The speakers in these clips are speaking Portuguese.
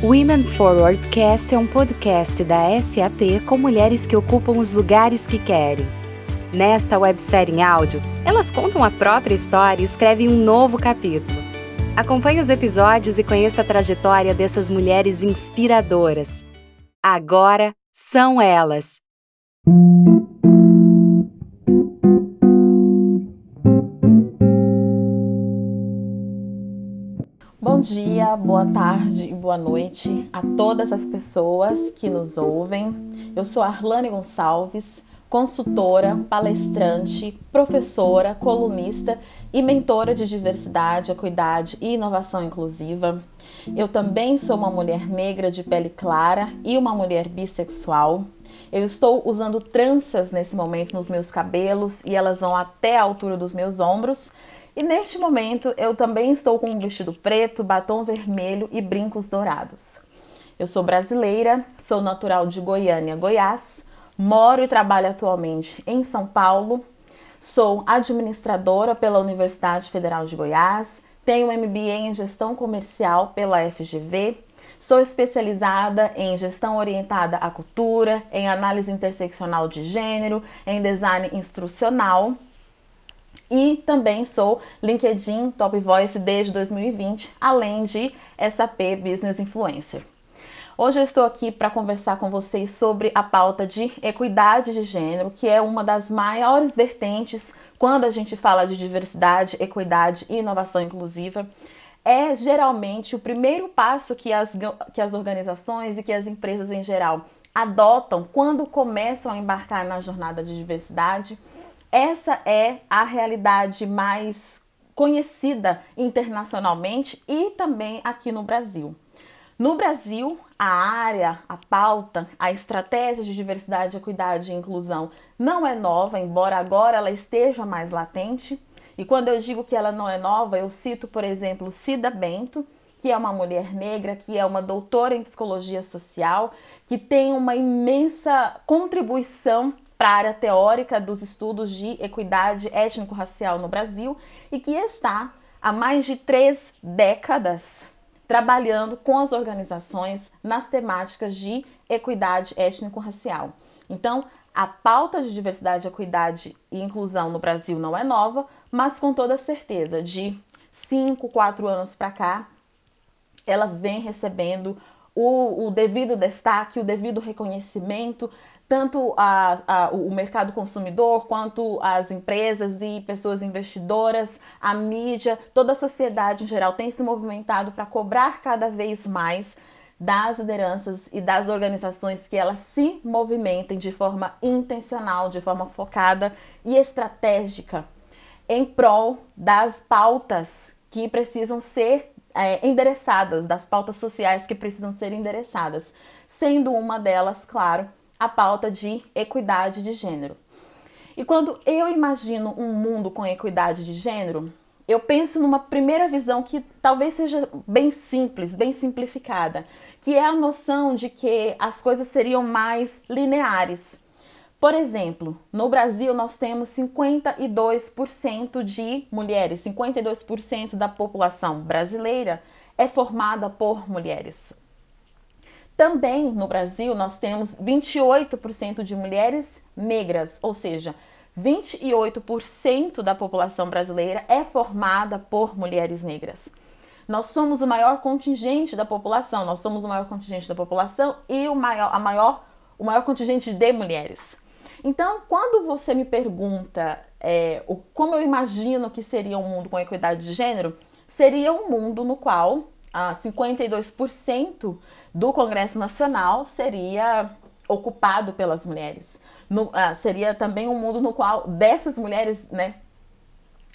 Women Forward Cast é um podcast da SAP com mulheres que ocupam os lugares que querem. Nesta websérie em áudio, elas contam a própria história e escrevem um novo capítulo. Acompanhe os episódios e conheça a trajetória dessas mulheres inspiradoras. Agora são elas. Bom dia, boa tarde e boa noite a todas as pessoas que nos ouvem. Eu sou Arlane Gonçalves, consultora, palestrante, professora, colunista e mentora de diversidade, equidade e inovação inclusiva. Eu também sou uma mulher negra de pele clara e uma mulher bissexual. Eu estou usando tranças nesse momento nos meus cabelos e elas vão até a altura dos meus ombros. E neste momento eu também estou com um vestido preto, batom vermelho e brincos dourados. Eu sou brasileira, sou natural de Goiânia, Goiás, moro e trabalho atualmente em São Paulo, sou administradora pela Universidade Federal de Goiás, tenho MBA em gestão comercial pela FGV, sou especializada em gestão orientada à cultura, em análise interseccional de gênero, em design instrucional e também sou LinkedIn Top Voice desde 2020, além de SAP Business Influencer. Hoje eu estou aqui para conversar com vocês sobre a pauta de equidade de gênero, que é uma das maiores vertentes quando a gente fala de diversidade, equidade e inovação inclusiva. É geralmente o primeiro passo que as, que as organizações e que as empresas em geral adotam quando começam a embarcar na jornada de diversidade essa é a realidade mais conhecida internacionalmente e também aqui no Brasil. No Brasil, a área, a pauta, a estratégia de diversidade, equidade e inclusão não é nova, embora agora ela esteja mais latente. E quando eu digo que ela não é nova, eu cito, por exemplo, Cida Bento, que é uma mulher negra, que é uma doutora em psicologia social, que tem uma imensa contribuição para a área teórica dos estudos de equidade étnico-racial no Brasil e que está há mais de três décadas trabalhando com as organizações nas temáticas de equidade étnico-racial. Então, a pauta de diversidade, equidade e inclusão no Brasil não é nova, mas com toda certeza, de 5, 4 anos para cá, ela vem recebendo o, o, devido destaque, o devido reconhecimento tanto a, a, o mercado consumidor quanto as empresas e pessoas investidoras, a mídia, toda a sociedade em geral tem se movimentado para cobrar cada vez mais das lideranças e das organizações que elas se movimentem de forma intencional, de forma focada e estratégica em prol das pautas que precisam ser é, endereçadas, das pautas sociais que precisam ser endereçadas, sendo uma delas, claro, a pauta de equidade de gênero. E quando eu imagino um mundo com equidade de gênero, eu penso numa primeira visão que talvez seja bem simples, bem simplificada, que é a noção de que as coisas seriam mais lineares. Por exemplo, no Brasil nós temos 52% de mulheres, 52% da população brasileira é formada por mulheres. Também no Brasil nós temos 28% de mulheres negras, ou seja, 28% da população brasileira é formada por mulheres negras. Nós somos o maior contingente da população, nós somos o maior contingente da população e o maior, a maior, o maior contingente de mulheres. Então, quando você me pergunta é, o, como eu imagino que seria um mundo com equidade de gênero, seria um mundo no qual ah, 52% do Congresso Nacional seria ocupado pelas mulheres. No, ah, seria também um mundo no qual dessas mulheres, né,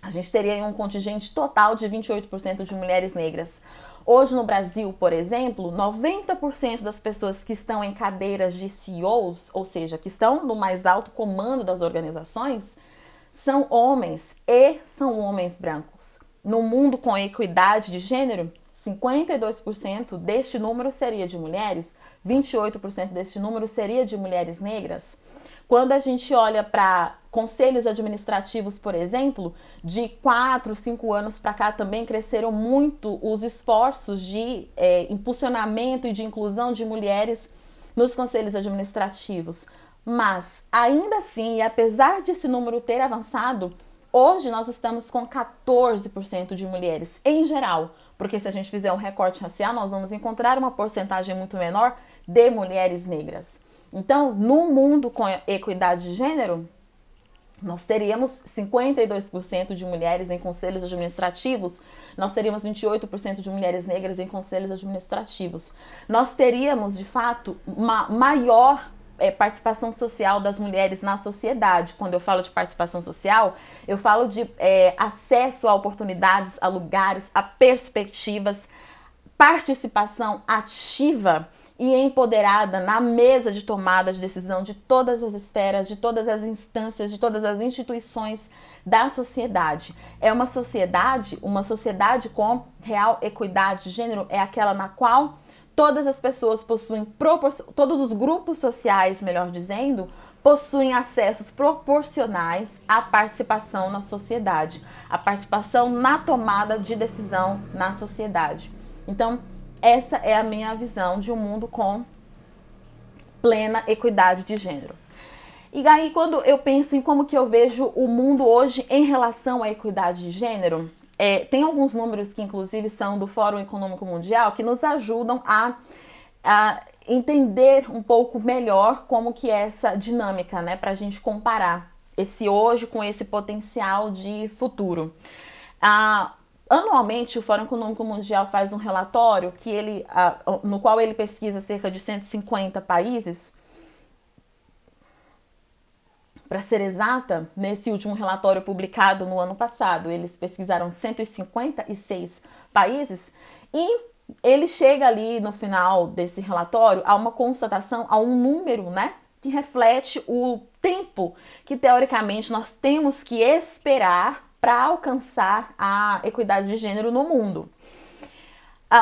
a gente teria um contingente total de 28% de mulheres negras. Hoje no Brasil, por exemplo, 90% das pessoas que estão em cadeiras de CEOs, ou seja, que estão no mais alto comando das organizações, são homens e são homens brancos. No mundo com equidade de gênero, 52% deste número seria de mulheres, 28% deste número seria de mulheres negras. Quando a gente olha para conselhos administrativos, por exemplo, de 4, 5 anos para cá também cresceram muito os esforços de é, impulsionamento e de inclusão de mulheres nos conselhos administrativos. Mas, ainda assim, e apesar de esse número ter avançado, hoje nós estamos com 14% de mulheres em geral, porque se a gente fizer um recorte racial, nós vamos encontrar uma porcentagem muito menor de mulheres negras. Então, no mundo com equidade de gênero, nós teríamos 52% de mulheres em conselhos administrativos, nós teríamos 28% de mulheres negras em conselhos administrativos. Nós teríamos, de fato, uma maior é, participação social das mulheres na sociedade. Quando eu falo de participação social, eu falo de é, acesso a oportunidades, a lugares, a perspectivas, participação ativa e empoderada na mesa de tomada de decisão de todas as esferas, de todas as instâncias, de todas as instituições da sociedade. É uma sociedade, uma sociedade com real equidade de gênero é aquela na qual todas as pessoas possuem todos os grupos sociais, melhor dizendo, possuem acessos proporcionais à participação na sociedade, à participação na tomada de decisão na sociedade. Então, essa é a minha visão de um mundo com plena equidade de gênero. E aí, quando eu penso em como que eu vejo o mundo hoje em relação à equidade de gênero, é, tem alguns números que, inclusive, são do Fórum Econômico Mundial que nos ajudam a, a entender um pouco melhor como que é essa dinâmica, né? Para a gente comparar esse hoje com esse potencial de futuro. Ah, Anualmente, o Fórum Econômico Mundial faz um relatório que ele, no qual ele pesquisa cerca de 150 países. Para ser exata, nesse último relatório publicado no ano passado, eles pesquisaram 156 países e ele chega ali no final desse relatório a uma constatação, a um número, né, que reflete o tempo que teoricamente nós temos que esperar para alcançar a equidade de gênero no mundo.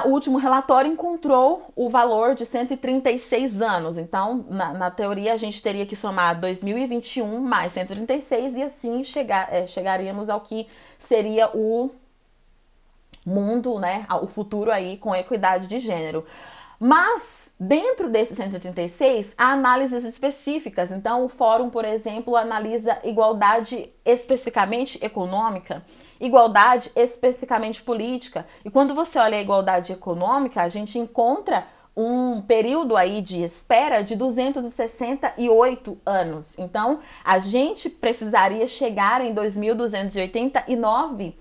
O último relatório encontrou o valor de 136 anos. Então, na, na, teoria, a gente teria que somar 2021 mais 136 e assim chegar, é, chegaríamos ao que seria o mundo, né? O futuro aí com equidade de gênero. Mas, dentro desses 136, há análises específicas. Então, o fórum, por exemplo, analisa igualdade especificamente econômica, igualdade especificamente política. E quando você olha a igualdade econômica, a gente encontra um período aí de espera de 268 anos. Então, a gente precisaria chegar em 2289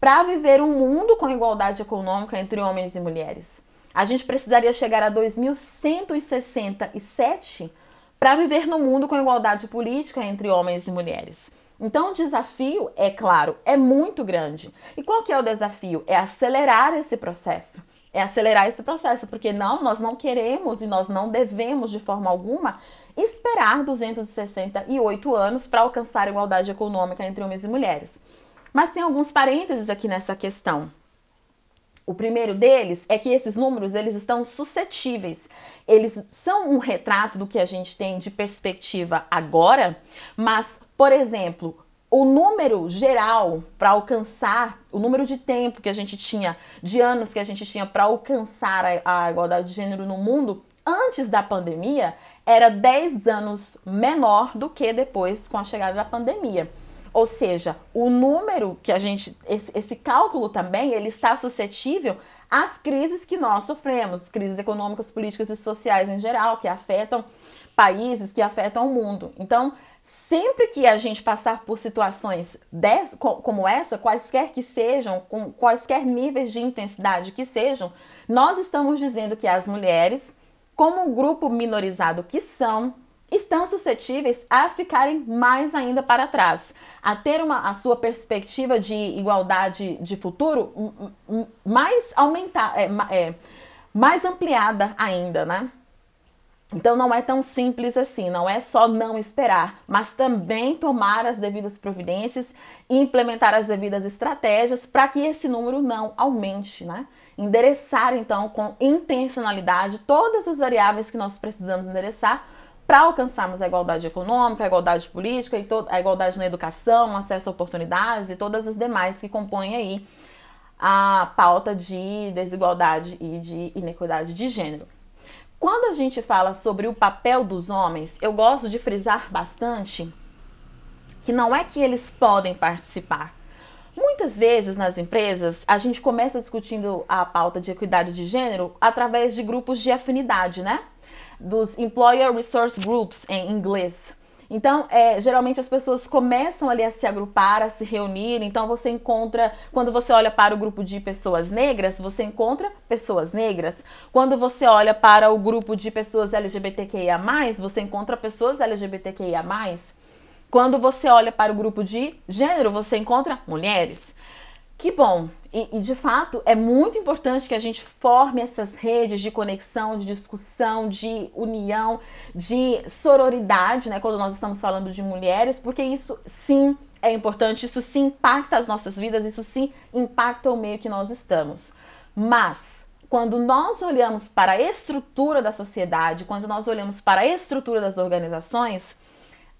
para viver um mundo com igualdade econômica entre homens e mulheres a gente precisaria chegar a 2167 para viver no mundo com igualdade política entre homens e mulheres. Então o desafio, é claro, é muito grande. E qual que é o desafio? É acelerar esse processo. É acelerar esse processo, porque não, nós não queremos e nós não devemos de forma alguma esperar 268 anos para alcançar a igualdade econômica entre homens e mulheres. Mas tem alguns parênteses aqui nessa questão. O primeiro deles é que esses números eles estão suscetíveis. Eles são um retrato do que a gente tem de perspectiva agora, mas, por exemplo, o número geral para alcançar, o número de tempo que a gente tinha, de anos que a gente tinha para alcançar a, a igualdade de gênero no mundo antes da pandemia era 10 anos menor do que depois com a chegada da pandemia. Ou seja, o número que a gente, esse, esse cálculo também, ele está suscetível às crises que nós sofremos, crises econômicas, políticas e sociais em geral, que afetam países, que afetam o mundo. Então, sempre que a gente passar por situações como essa, quaisquer que sejam, com quaisquer níveis de intensidade que sejam, nós estamos dizendo que as mulheres, como um grupo minorizado que são, estão suscetíveis a ficarem mais ainda para trás, a ter uma, a sua perspectiva de igualdade de futuro mais aumentar, é, é, mais ampliada ainda, né? Então não é tão simples assim, não é só não esperar, mas também tomar as devidas providências e implementar as devidas estratégias para que esse número não aumente, né? Endereçar então com intencionalidade todas as variáveis que nós precisamos endereçar para alcançarmos a igualdade econômica, a igualdade política e a igualdade na educação, acesso a oportunidades e todas as demais que compõem aí a pauta de desigualdade e de inequidade de gênero. Quando a gente fala sobre o papel dos homens, eu gosto de frisar bastante que não é que eles podem participar. Muitas vezes nas empresas a gente começa discutindo a pauta de equidade de gênero através de grupos de afinidade, né? Dos Employer Resource Groups em inglês. Então, é, geralmente as pessoas começam ali a se agrupar, a se reunir. Então, você encontra, quando você olha para o grupo de pessoas negras, você encontra pessoas negras. Quando você olha para o grupo de pessoas LGBTQIA, você encontra pessoas LGBTQIA. Quando você olha para o grupo de gênero, você encontra mulheres. Que bom! E, e, de fato é muito importante que a gente forme essas redes de conexão, de discussão, de união, de sororidade, né? Quando nós estamos falando de mulheres, porque isso sim é importante, isso sim impacta as nossas vidas, isso sim impacta o meio que nós estamos. Mas quando nós olhamos para a estrutura da sociedade, quando nós olhamos para a estrutura das organizações,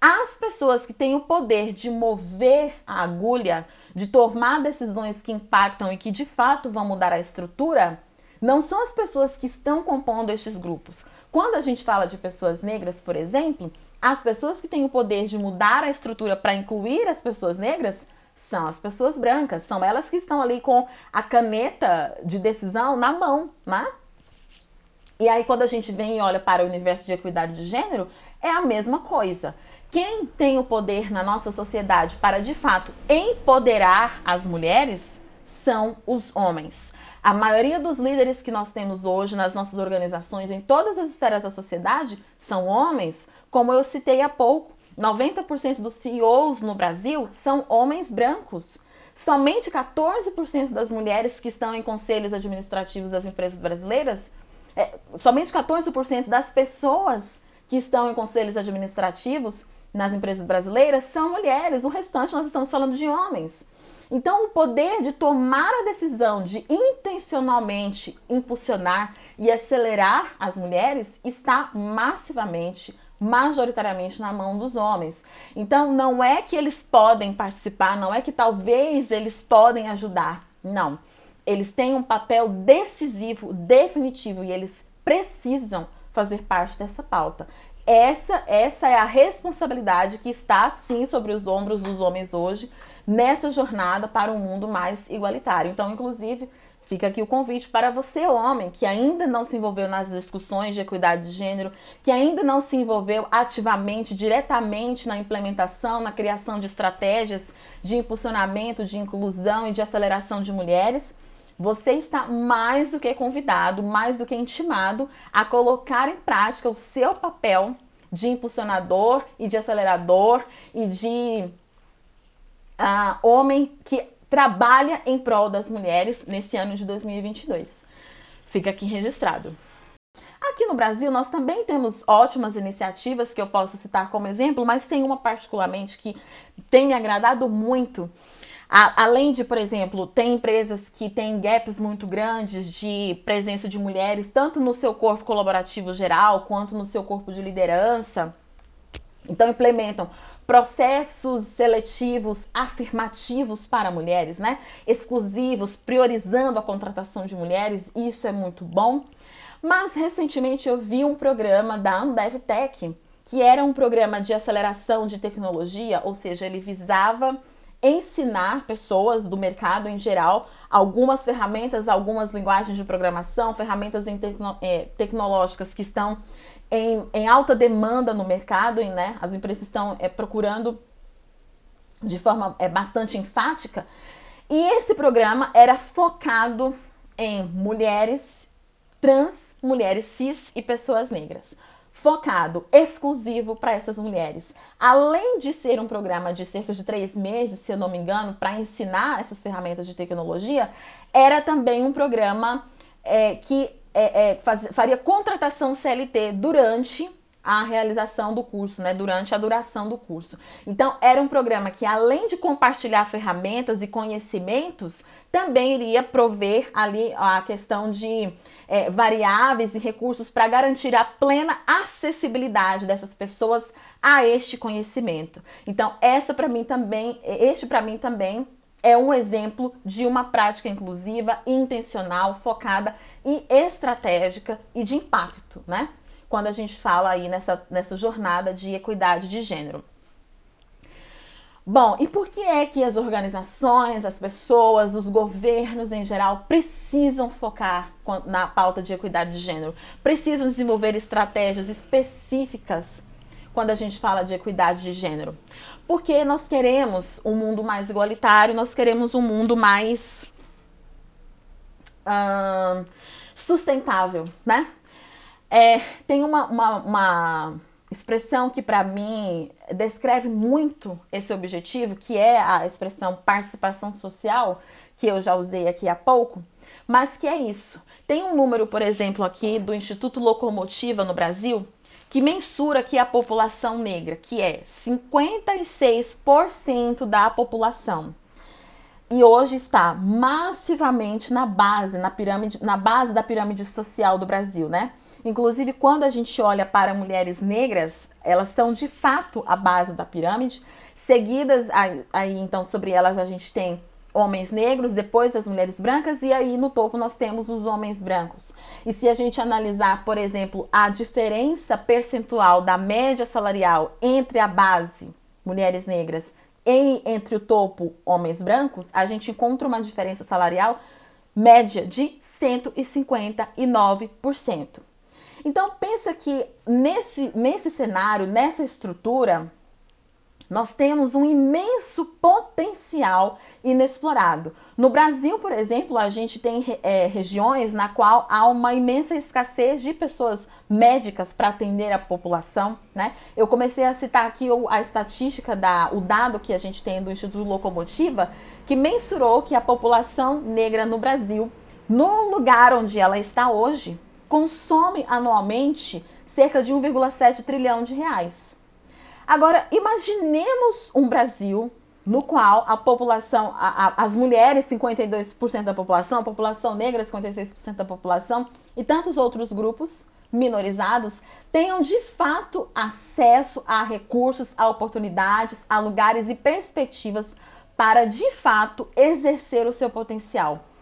as pessoas que têm o poder de mover a agulha, de tomar decisões que impactam e que de fato vão mudar a estrutura, não são as pessoas que estão compondo estes grupos. Quando a gente fala de pessoas negras, por exemplo, as pessoas que têm o poder de mudar a estrutura para incluir as pessoas negras são as pessoas brancas, são elas que estão ali com a caneta de decisão na mão, né? E aí, quando a gente vem e olha para o universo de equidade de gênero, é a mesma coisa. Quem tem o poder na nossa sociedade para de fato empoderar as mulheres são os homens. A maioria dos líderes que nós temos hoje nas nossas organizações, em todas as esferas da sociedade, são homens. Como eu citei há pouco, 90% dos CEOs no Brasil são homens brancos. Somente 14% das mulheres que estão em conselhos administrativos das empresas brasileiras, é, somente 14% das pessoas que estão em conselhos administrativos nas empresas brasileiras são mulheres, o restante nós estamos falando de homens. Então, o poder de tomar a decisão de intencionalmente impulsionar e acelerar as mulheres está massivamente, majoritariamente na mão dos homens. Então, não é que eles podem participar, não é que talvez eles podem ajudar. Não. Eles têm um papel decisivo, definitivo e eles precisam fazer parte dessa pauta. Essa, essa é a responsabilidade que está sim sobre os ombros dos homens hoje nessa jornada para um mundo mais igualitário. Então, inclusive, fica aqui o convite para você, homem, que ainda não se envolveu nas discussões de equidade de gênero, que ainda não se envolveu ativamente, diretamente na implementação, na criação de estratégias de impulsionamento, de inclusão e de aceleração de mulheres você está mais do que convidado, mais do que intimado a colocar em prática o seu papel de impulsionador e de acelerador e de uh, homem que trabalha em prol das mulheres nesse ano de 2022. Fica aqui registrado. Aqui no Brasil, nós também temos ótimas iniciativas que eu posso citar como exemplo, mas tem uma particularmente que tem me agradado muito, a, além de, por exemplo, tem empresas que têm gaps muito grandes de presença de mulheres, tanto no seu corpo colaborativo geral quanto no seu corpo de liderança. Então, implementam processos seletivos afirmativos para mulheres, né? Exclusivos, priorizando a contratação de mulheres, isso é muito bom. Mas recentemente eu vi um programa da Ambev Tech, que era um programa de aceleração de tecnologia, ou seja, ele visava ensinar pessoas do mercado em geral algumas ferramentas, algumas linguagens de programação, ferramentas tecno é, tecnológicas que estão em, em, alta demanda no mercado, e, né? As empresas estão é, procurando de forma é, bastante enfática. E esse programa era focado em mulheres trans, mulheres cis e pessoas negras focado, exclusivo para essas mulheres. Além de ser um programa de cerca de três meses, se eu não me engano, para ensinar essas ferramentas de tecnologia, era também um programa é, que é, é, faz, faria contratação CLT durante a realização do curso, né, durante a duração do curso. Então, era um programa que, além de compartilhar ferramentas e conhecimentos, também iria prover ali a questão de é, variáveis e recursos para garantir a plena acessibilidade dessas pessoas a este conhecimento. Então, essa para mim também, este para mim também é um exemplo de uma prática inclusiva, intencional, focada e estratégica e de impacto, né? Quando a gente fala aí nessa, nessa jornada de equidade de gênero. Bom, e por que é que as organizações, as pessoas, os governos em geral precisam focar na pauta de equidade de gênero? Precisam desenvolver estratégias específicas quando a gente fala de equidade de gênero? Porque nós queremos um mundo mais igualitário, nós queremos um mundo mais uh, sustentável, né? É, tem uma, uma, uma expressão que para mim descreve muito esse objetivo, que é a expressão participação social, que eu já usei aqui há pouco, mas que é isso. Tem um número, por exemplo, aqui do Instituto Locomotiva no Brasil, que mensura aqui a população negra, que é 56% da população. E hoje está massivamente na base, na pirâmide, na base da pirâmide social do Brasil, né? Inclusive, quando a gente olha para mulheres negras, elas são de fato a base da pirâmide. Seguidas, aí, então, sobre elas a gente tem homens negros, depois as mulheres brancas, e aí no topo nós temos os homens brancos. E se a gente analisar, por exemplo, a diferença percentual da média salarial entre a base, mulheres negras, e entre o topo, homens brancos, a gente encontra uma diferença salarial média de 159%. Então pensa que nesse, nesse cenário, nessa estrutura, nós temos um imenso potencial inexplorado. No Brasil, por exemplo, a gente tem é, regiões na qual há uma imensa escassez de pessoas médicas para atender a população, né? Eu comecei a citar aqui a estatística da o dado que a gente tem do Instituto Locomotiva, que mensurou que a população negra no Brasil, no lugar onde ela está hoje, consome anualmente cerca de 1,7 trilhão de reais. Agora, imaginemos um Brasil no qual a população, a, a, as mulheres, 52% da população, a população negra, 56% da população e tantos outros grupos minorizados tenham de fato acesso a recursos, a oportunidades, a lugares e perspectivas para de fato exercer o seu potencial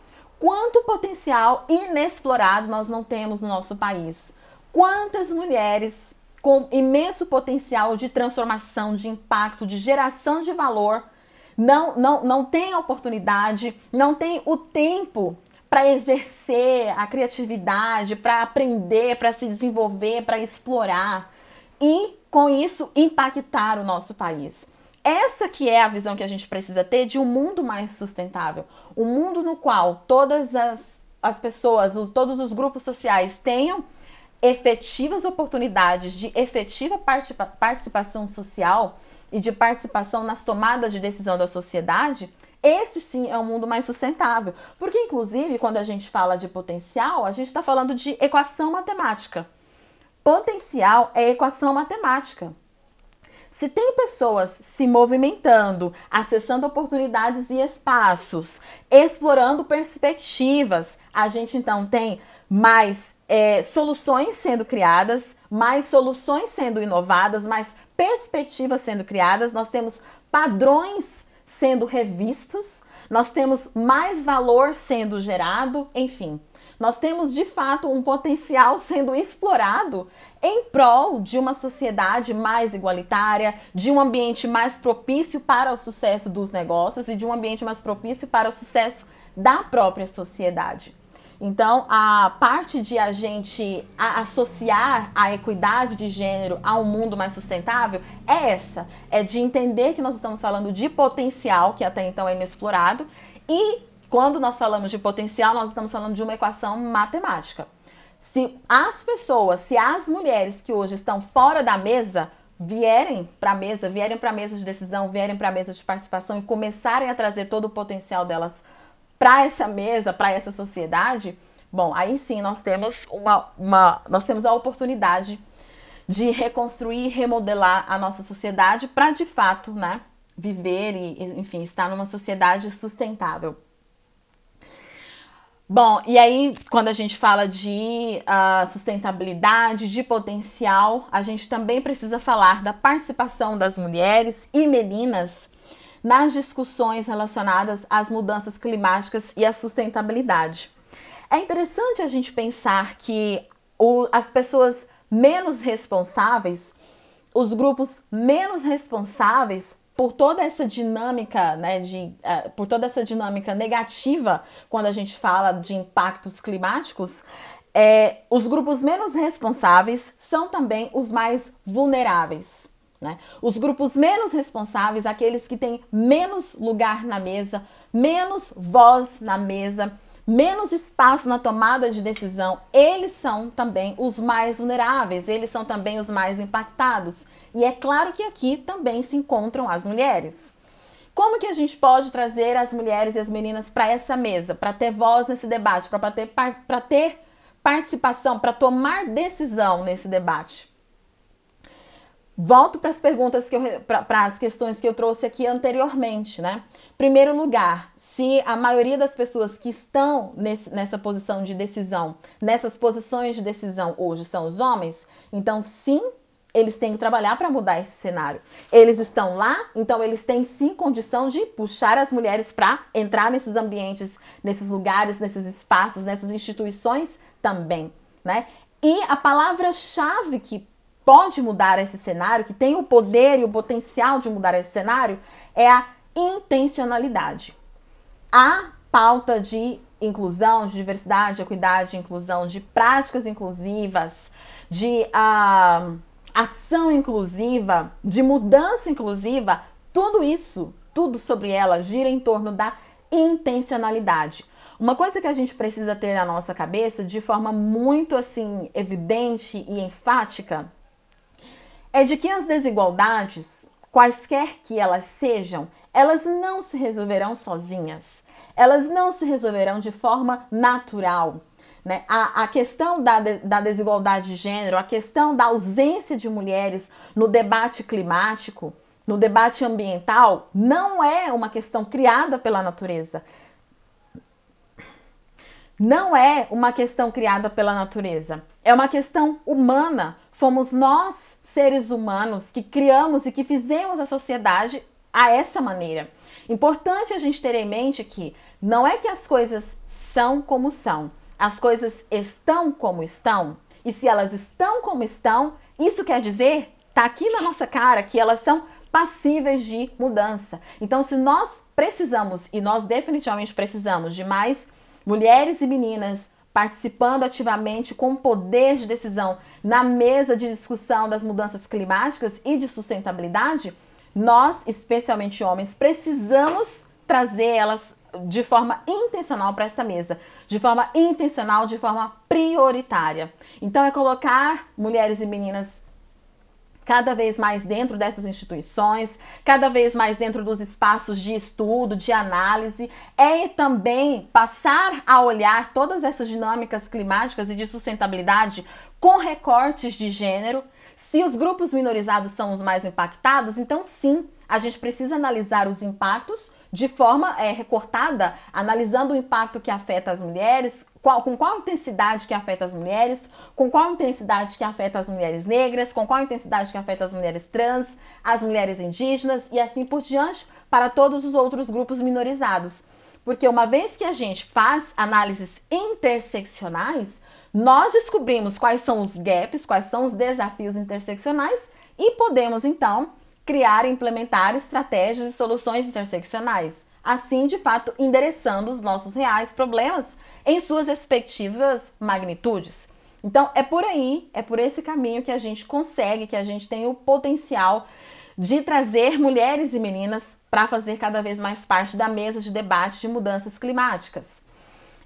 quanto potencial inexplorado nós não temos no nosso país. Quantas mulheres com imenso potencial de transformação, de impacto, de geração de valor, não, não, não têm oportunidade, não têm o tempo para exercer a criatividade, para aprender, para se desenvolver, para explorar e, com isso, impactar o nosso país. Essa que é a visão que a gente precisa ter de um mundo mais sustentável. Um mundo no qual todas as, as pessoas, os, todos os grupos sociais tenham efetivas oportunidades de efetiva participa participação social e de participação nas tomadas de decisão da sociedade, esse sim é um mundo mais sustentável. Porque, inclusive, quando a gente fala de potencial, a gente está falando de equação matemática. Potencial é equação matemática. Se tem pessoas se movimentando, acessando oportunidades e espaços, explorando perspectivas, a gente então tem mais é, soluções sendo criadas, mais soluções sendo inovadas, mais perspectivas sendo criadas, nós temos padrões sendo revistos, nós temos mais valor sendo gerado, enfim. Nós temos de fato um potencial sendo explorado em prol de uma sociedade mais igualitária, de um ambiente mais propício para o sucesso dos negócios e de um ambiente mais propício para o sucesso da própria sociedade. Então, a parte de a gente associar a equidade de gênero a um mundo mais sustentável é essa: é de entender que nós estamos falando de potencial, que até então é inexplorado, e quando nós falamos de potencial, nós estamos falando de uma equação matemática. Se as pessoas, se as mulheres que hoje estão fora da mesa vierem para a mesa, vierem para a mesa de decisão, vierem para a mesa de participação e começarem a trazer todo o potencial delas para essa mesa, para essa sociedade, bom, aí sim nós temos uma, uma nós temos a oportunidade de reconstruir, remodelar a nossa sociedade para de fato, né, viver e, enfim, estar numa sociedade sustentável. Bom, e aí quando a gente fala de uh, sustentabilidade, de potencial, a gente também precisa falar da participação das mulheres e meninas nas discussões relacionadas às mudanças climáticas e à sustentabilidade. É interessante a gente pensar que o, as pessoas menos responsáveis, os grupos menos responsáveis por toda essa dinâmica, né, de, uh, por toda essa dinâmica negativa quando a gente fala de impactos climáticos, é, os grupos menos responsáveis são também os mais vulneráveis. Né? Os grupos menos responsáveis, aqueles que têm menos lugar na mesa, menos voz na mesa, menos espaço na tomada de decisão, eles são também os mais vulneráveis, eles são também os mais impactados. E é claro que aqui também se encontram as mulheres. Como que a gente pode trazer as mulheres e as meninas para essa mesa, para ter voz nesse debate, para ter, ter participação, para tomar decisão nesse debate? Volto para as perguntas que eu para as questões que eu trouxe aqui anteriormente, né? Primeiro lugar, se a maioria das pessoas que estão nesse, nessa posição de decisão, nessas posições de decisão hoje são os homens, então sim, eles têm que trabalhar para mudar esse cenário. Eles estão lá, então eles têm sim condição de puxar as mulheres para entrar nesses ambientes, nesses lugares, nesses espaços, nessas instituições também, né? E a palavra-chave que pode mudar esse cenário, que tem o poder e o potencial de mudar esse cenário, é a intencionalidade. A pauta de inclusão, de diversidade, equidade, inclusão, de práticas inclusivas, de uh, ação inclusiva, de mudança inclusiva, tudo isso, tudo sobre ela gira em torno da intencionalidade. Uma coisa que a gente precisa ter na nossa cabeça de forma muito assim evidente e enfática é de que as desigualdades, quaisquer que elas sejam, elas não se resolverão sozinhas. Elas não se resolverão de forma natural. Né? A, a questão da, da desigualdade de gênero, a questão da ausência de mulheres no debate climático, no debate ambiental, não é uma questão criada pela natureza. Não é uma questão criada pela natureza. É uma questão humana. Fomos nós, seres humanos, que criamos e que fizemos a sociedade a essa maneira. Importante a gente ter em mente que não é que as coisas são como são, as coisas estão como estão, e se elas estão como estão, isso quer dizer, tá aqui na nossa cara, que elas são passíveis de mudança. Então, se nós precisamos, e nós definitivamente precisamos de mais mulheres e meninas participando ativamente com poder de decisão na mesa de discussão das mudanças climáticas e de sustentabilidade, nós, especialmente homens, precisamos trazer elas de forma intencional para essa mesa, de forma intencional, de forma prioritária. Então é colocar mulheres e meninas cada vez mais dentro dessas instituições, cada vez mais dentro dos espaços de estudo, de análise, é também passar a olhar todas essas dinâmicas climáticas e de sustentabilidade com recortes de gênero. Se os grupos minorizados são os mais impactados, então sim, a gente precisa analisar os impactos de forma é, recortada, analisando o impacto que afeta as mulheres, qual, com qual intensidade que afeta as mulheres, com qual intensidade que afeta as mulheres negras, com qual intensidade que afeta as mulheres trans, as mulheres indígenas e assim por diante, para todos os outros grupos minorizados. Porque uma vez que a gente faz análises interseccionais, nós descobrimos quais são os gaps, quais são os desafios interseccionais e podemos então criar e implementar estratégias e soluções interseccionais, assim, de fato, endereçando os nossos reais problemas em suas respectivas magnitudes. Então, é por aí, é por esse caminho que a gente consegue, que a gente tem o potencial de trazer mulheres e meninas para fazer cada vez mais parte da mesa de debate de mudanças climáticas.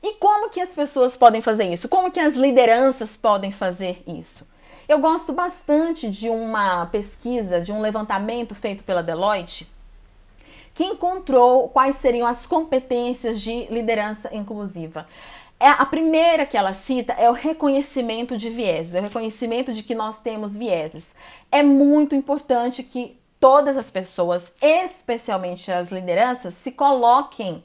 E como que as pessoas podem fazer isso? Como que as lideranças podem fazer isso? Eu gosto bastante de uma pesquisa, de um levantamento feito pela Deloitte, que encontrou quais seriam as competências de liderança inclusiva. É, a primeira que ela cita é o reconhecimento de vieses, é o reconhecimento de que nós temos vieses. É muito importante que todas as pessoas, especialmente as lideranças, se coloquem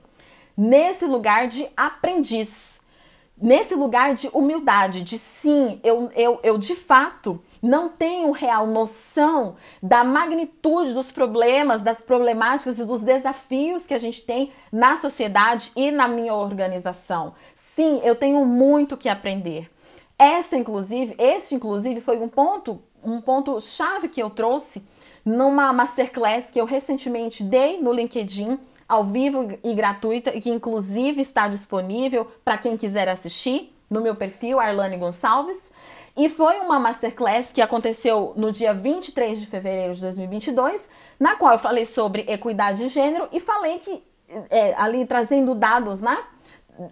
nesse lugar de aprendiz nesse lugar de humildade, de sim, eu, eu, eu de fato não tenho real noção da magnitude dos problemas, das problemáticas e dos desafios que a gente tem na sociedade e na minha organização. Sim, eu tenho muito que aprender. Essa, inclusive, este, inclusive, foi um ponto, um ponto chave que eu trouxe numa masterclass que eu recentemente dei no LinkedIn, ao vivo e gratuita, e que inclusive está disponível para quem quiser assistir no meu perfil, Arlane Gonçalves. E foi uma masterclass que aconteceu no dia 23 de fevereiro de 2022, na qual eu falei sobre equidade de gênero e falei que, é, ali trazendo dados, né?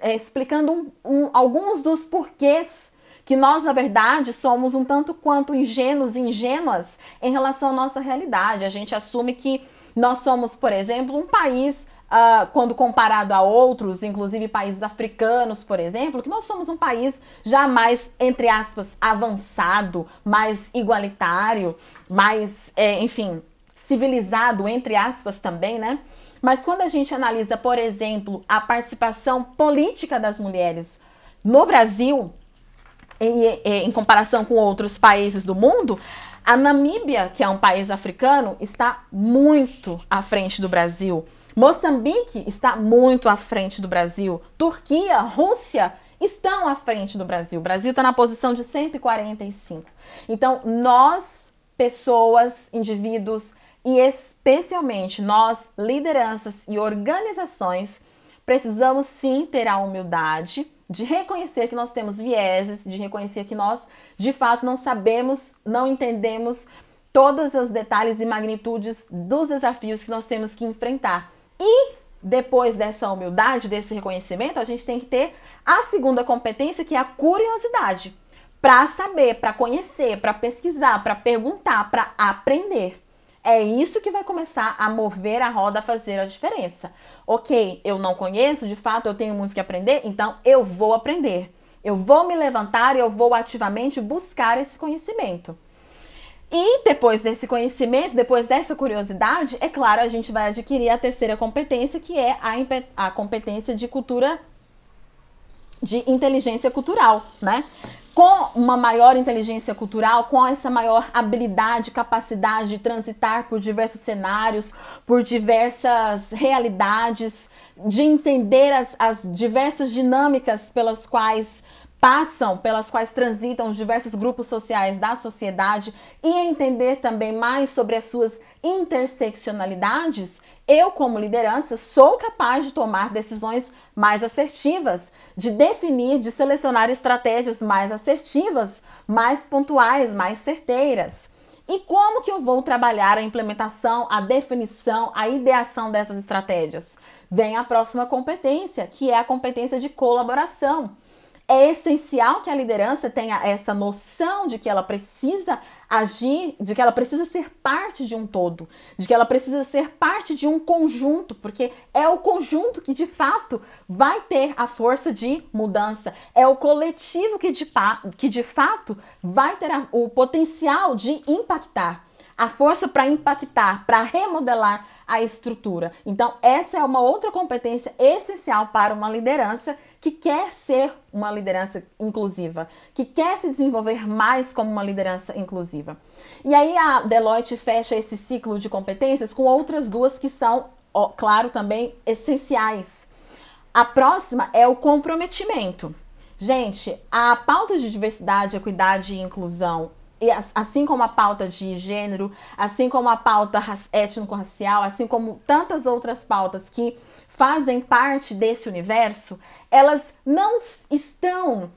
É, explicando um, um, alguns dos porquês que nós, na verdade, somos um tanto quanto ingênuos e ingênuas em relação à nossa realidade. A gente assume que nós somos, por exemplo, um país Uh, quando comparado a outros, inclusive países africanos, por exemplo, que nós somos um país já mais, entre aspas, avançado, mais igualitário, mais, é, enfim, civilizado, entre aspas também, né? Mas quando a gente analisa, por exemplo, a participação política das mulheres no Brasil, em, em comparação com outros países do mundo, a Namíbia, que é um país africano, está muito à frente do Brasil. Moçambique está muito à frente do Brasil. Turquia, Rússia estão à frente do Brasil. O Brasil está na posição de 145. Então, nós, pessoas, indivíduos e especialmente nós, lideranças e organizações, precisamos sim ter a humildade de reconhecer que nós temos vieses, de reconhecer que nós, de fato, não sabemos, não entendemos todos os detalhes e magnitudes dos desafios que nós temos que enfrentar. E depois dessa humildade, desse reconhecimento, a gente tem que ter a segunda competência, que é a curiosidade, para saber, para conhecer, para pesquisar, para perguntar, para aprender. É isso que vai começar a mover a roda, a fazer a diferença. Ok, eu não conheço, de fato eu tenho muito que aprender, então eu vou aprender. Eu vou me levantar e eu vou ativamente buscar esse conhecimento. E depois desse conhecimento, depois dessa curiosidade, é claro, a gente vai adquirir a terceira competência, que é a, a competência de cultura, de inteligência cultural, né? com uma maior inteligência cultural, com essa maior habilidade, capacidade de transitar por diversos cenários, por diversas realidades, de entender as, as diversas dinâmicas pelas quais passam, pelas quais transitam os diversos grupos sociais da sociedade e entender também mais sobre as suas interseccionalidades, eu, como liderança, sou capaz de tomar decisões mais assertivas, de definir, de selecionar estratégias mais assertivas, mais pontuais, mais certeiras. E como que eu vou trabalhar a implementação, a definição, a ideação dessas estratégias? Vem a próxima competência, que é a competência de colaboração é essencial que a liderança tenha essa noção de que ela precisa agir, de que ela precisa ser parte de um todo, de que ela precisa ser parte de um conjunto, porque é o conjunto que de fato vai ter a força de mudança, é o coletivo que de, que de fato vai ter a, o potencial de impactar a força para impactar, para remodelar a estrutura. Então, essa é uma outra competência essencial para uma liderança que quer ser uma liderança inclusiva, que quer se desenvolver mais como uma liderança inclusiva. E aí a Deloitte fecha esse ciclo de competências com outras duas que são, ó, claro, também essenciais. A próxima é o comprometimento. Gente, a pauta de diversidade, equidade e inclusão e assim como a pauta de gênero, assim como a pauta étnico-racial, assim como tantas outras pautas que fazem parte desse universo, elas não estão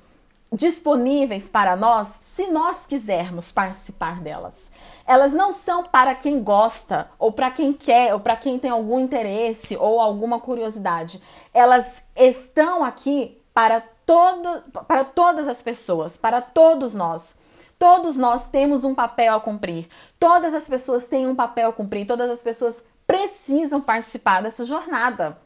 disponíveis para nós se nós quisermos participar delas. Elas não são para quem gosta, ou para quem quer, ou para quem tem algum interesse ou alguma curiosidade. Elas estão aqui para, todo, para todas as pessoas, para todos nós. Todos nós temos um papel a cumprir. Todas as pessoas têm um papel a cumprir. Todas as pessoas precisam participar dessa jornada.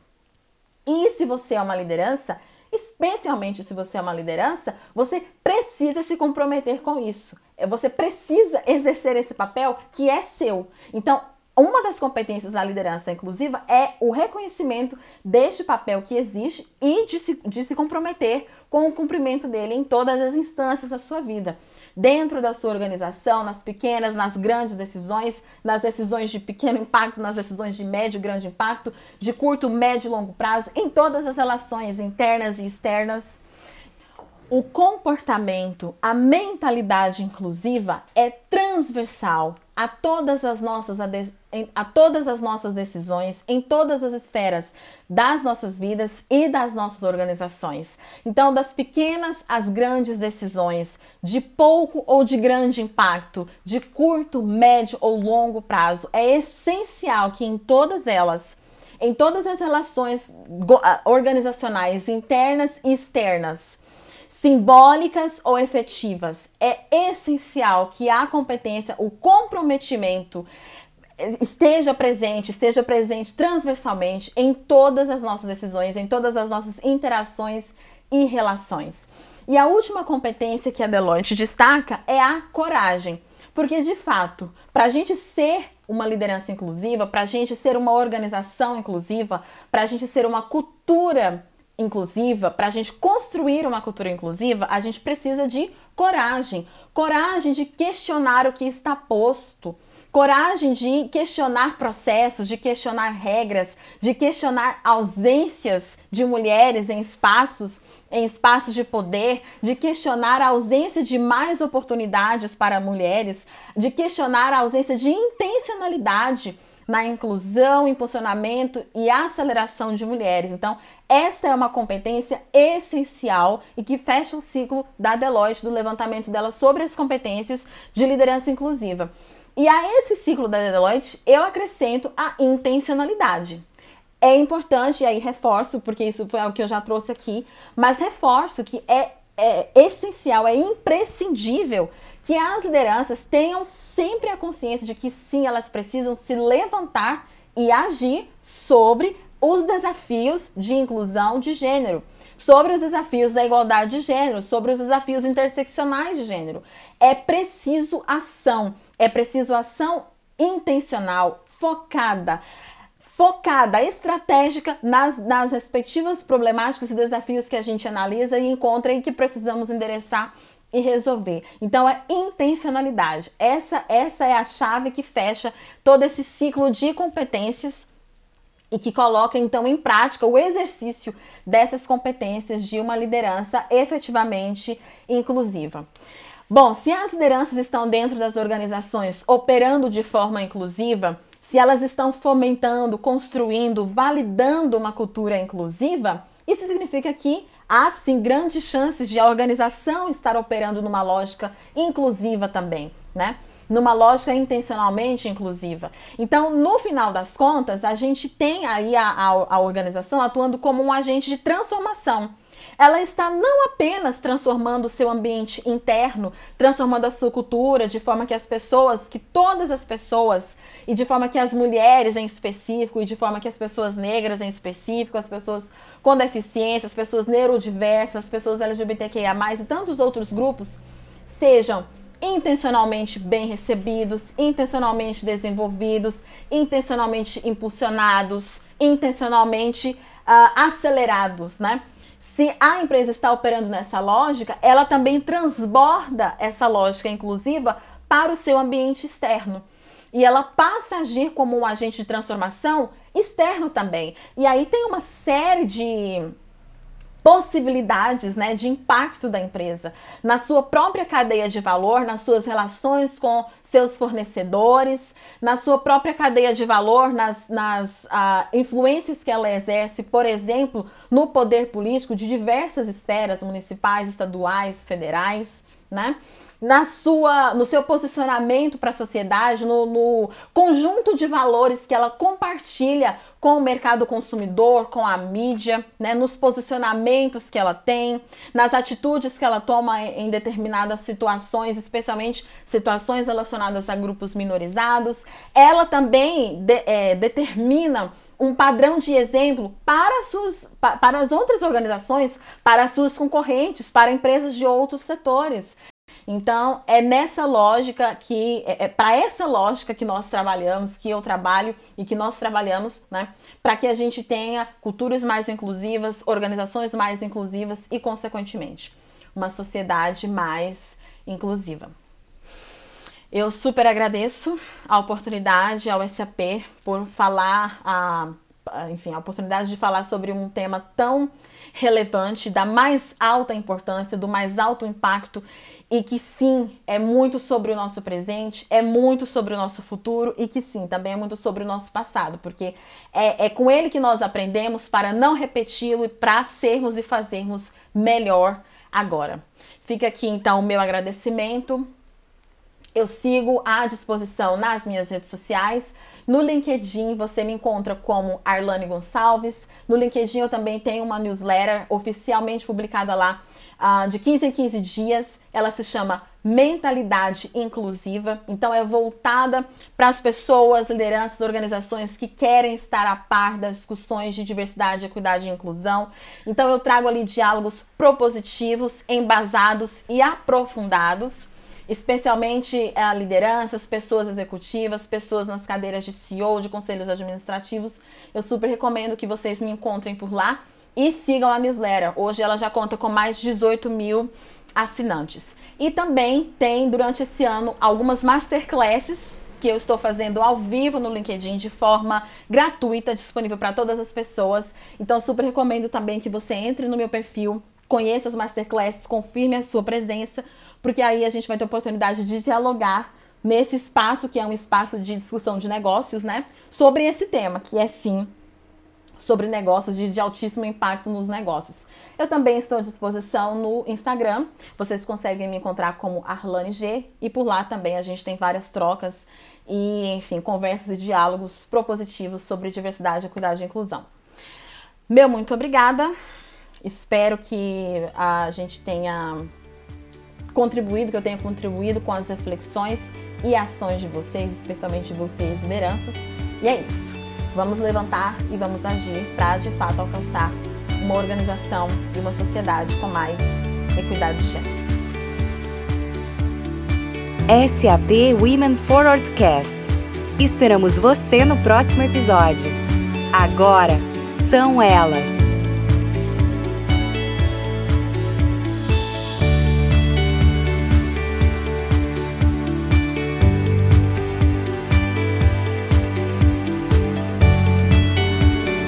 E se você é uma liderança, especialmente se você é uma liderança, você precisa se comprometer com isso. Você precisa exercer esse papel que é seu. Então, uma das competências da liderança inclusiva é o reconhecimento deste papel que existe e de se, de se comprometer com o cumprimento dele em todas as instâncias da sua vida. Dentro da sua organização, nas pequenas, nas grandes decisões, nas decisões de pequeno impacto, nas decisões de médio e grande impacto, de curto, médio e longo prazo, em todas as relações internas e externas. O comportamento, a mentalidade inclusiva é transversal a todas as nossas a todas as nossas decisões em todas as esferas das nossas vidas e das nossas organizações. Então, das pequenas às grandes decisões, de pouco ou de grande impacto, de curto, médio ou longo prazo, é essencial que em todas elas em todas as relações organizacionais internas e externas, simbólicas ou efetivas, é essencial que a competência, o comprometimento esteja presente, esteja presente transversalmente em todas as nossas decisões, em todas as nossas interações e relações. E a última competência que a Deloitte destaca é a coragem. Porque, de fato, para a gente ser uma liderança inclusiva, para a gente ser uma organização inclusiva, para a gente ser uma cultura inclusiva, para a gente construir uma cultura inclusiva, a gente precisa de coragem. Coragem de questionar o que está posto. Coragem de questionar processos, de questionar regras, de questionar ausências de mulheres em espaços, em espaços de poder, de questionar a ausência de mais oportunidades para mulheres, de questionar a ausência de intencionalidade na inclusão, impulsionamento e aceleração de mulheres. Então, essa é uma competência essencial e que fecha o ciclo da Deloitte, do levantamento dela sobre as competências de liderança inclusiva. E a esse ciclo da Deloitte, eu acrescento a intencionalidade. É importante, e aí reforço, porque isso foi algo que eu já trouxe aqui, mas reforço que é, é essencial, é imprescindível que as lideranças tenham sempre a consciência de que sim, elas precisam se levantar e agir sobre os desafios de inclusão de gênero, sobre os desafios da igualdade de gênero, sobre os desafios interseccionais de gênero. É preciso ação, é preciso ação intencional, focada focada, estratégica nas, nas respectivas problemáticas e desafios que a gente analisa e encontra e que precisamos endereçar e resolver. Então é intencionalidade. Essa essa é a chave que fecha todo esse ciclo de competências e que coloca então em prática o exercício dessas competências de uma liderança efetivamente inclusiva. Bom, se as lideranças estão dentro das organizações operando de forma inclusiva, se elas estão fomentando, construindo, validando uma cultura inclusiva, isso significa que há sim grandes chances de a organização estar operando numa lógica inclusiva também, né? Numa lógica intencionalmente inclusiva. Então, no final das contas, a gente tem aí a, a, a organização atuando como um agente de transformação ela está não apenas transformando o seu ambiente interno, transformando a sua cultura, de forma que as pessoas, que todas as pessoas, e de forma que as mulheres em específico, e de forma que as pessoas negras em específico, as pessoas com deficiência, as pessoas neurodiversas, as pessoas LGBTQIA, e tantos outros grupos, sejam intencionalmente bem recebidos, intencionalmente desenvolvidos, intencionalmente impulsionados, intencionalmente uh, acelerados, né? Se a empresa está operando nessa lógica, ela também transborda essa lógica inclusiva para o seu ambiente externo. E ela passa a agir como um agente de transformação externo também. E aí tem uma série de possibilidades né, de impacto da empresa na sua própria cadeia de valor, nas suas relações com seus fornecedores, na sua própria cadeia de valor, nas, nas uh, influências que ela exerce, por exemplo, no poder político de diversas esferas municipais, estaduais, federais, né? na sua, no seu posicionamento para a sociedade, no, no, conjunto de valores que ela compartilha com o mercado consumidor, com a mídia, né, nos posicionamentos que ela tem, nas atitudes que ela toma em determinadas situações, especialmente situações relacionadas a grupos minorizados. Ela também de, é, determina um padrão de exemplo para, suas, para as outras organizações, para as suas concorrentes, para empresas de outros setores. Então, é nessa lógica que, é, é para essa lógica que nós trabalhamos, que eu trabalho e que nós trabalhamos, né, para que a gente tenha culturas mais inclusivas, organizações mais inclusivas e, consequentemente, uma sociedade mais inclusiva. Eu super agradeço a oportunidade ao SAP por falar, a, enfim, a oportunidade de falar sobre um tema tão relevante, da mais alta importância, do mais alto impacto e que sim, é muito sobre o nosso presente, é muito sobre o nosso futuro e que sim, também é muito sobre o nosso passado, porque é, é com ele que nós aprendemos para não repeti-lo e para sermos e fazermos melhor agora. Fica aqui então o meu agradecimento. Eu sigo à disposição nas minhas redes sociais. No LinkedIn você me encontra como Arlane Gonçalves. No LinkedIn eu também tenho uma newsletter oficialmente publicada lá uh, de 15 em 15 dias. Ela se chama Mentalidade Inclusiva. Então é voltada para as pessoas, lideranças, organizações que querem estar a par das discussões de diversidade, equidade e inclusão. Então eu trago ali diálogos propositivos, embasados e aprofundados especialmente a eh, lideranças, pessoas executivas, pessoas nas cadeiras de CEO, de conselhos administrativos. Eu super recomendo que vocês me encontrem por lá e sigam a newsletter. Hoje ela já conta com mais de 18 mil assinantes. E também tem durante esse ano algumas masterclasses que eu estou fazendo ao vivo no LinkedIn de forma gratuita, disponível para todas as pessoas. Então, super recomendo também que você entre no meu perfil, conheça as masterclasses, confirme a sua presença, porque aí a gente vai ter oportunidade de dialogar nesse espaço que é um espaço de discussão de negócios, né? Sobre esse tema, que é sim sobre negócios de, de, altíssimo impacto nos negócios. Eu também estou à disposição no Instagram. Vocês conseguem me encontrar como Arlane G e por lá também a gente tem várias trocas e, enfim, conversas e diálogos propositivos sobre diversidade, equidade e inclusão. Meu muito obrigada. Espero que a gente tenha contribuído, que eu tenha contribuído com as reflexões e ações de vocês, especialmente de vocês, lideranças. E é isso. Vamos levantar e vamos agir para de fato alcançar uma organização e uma sociedade com mais equidade de gênero. SAP Women Forward Cast. Esperamos você no próximo episódio. Agora são elas.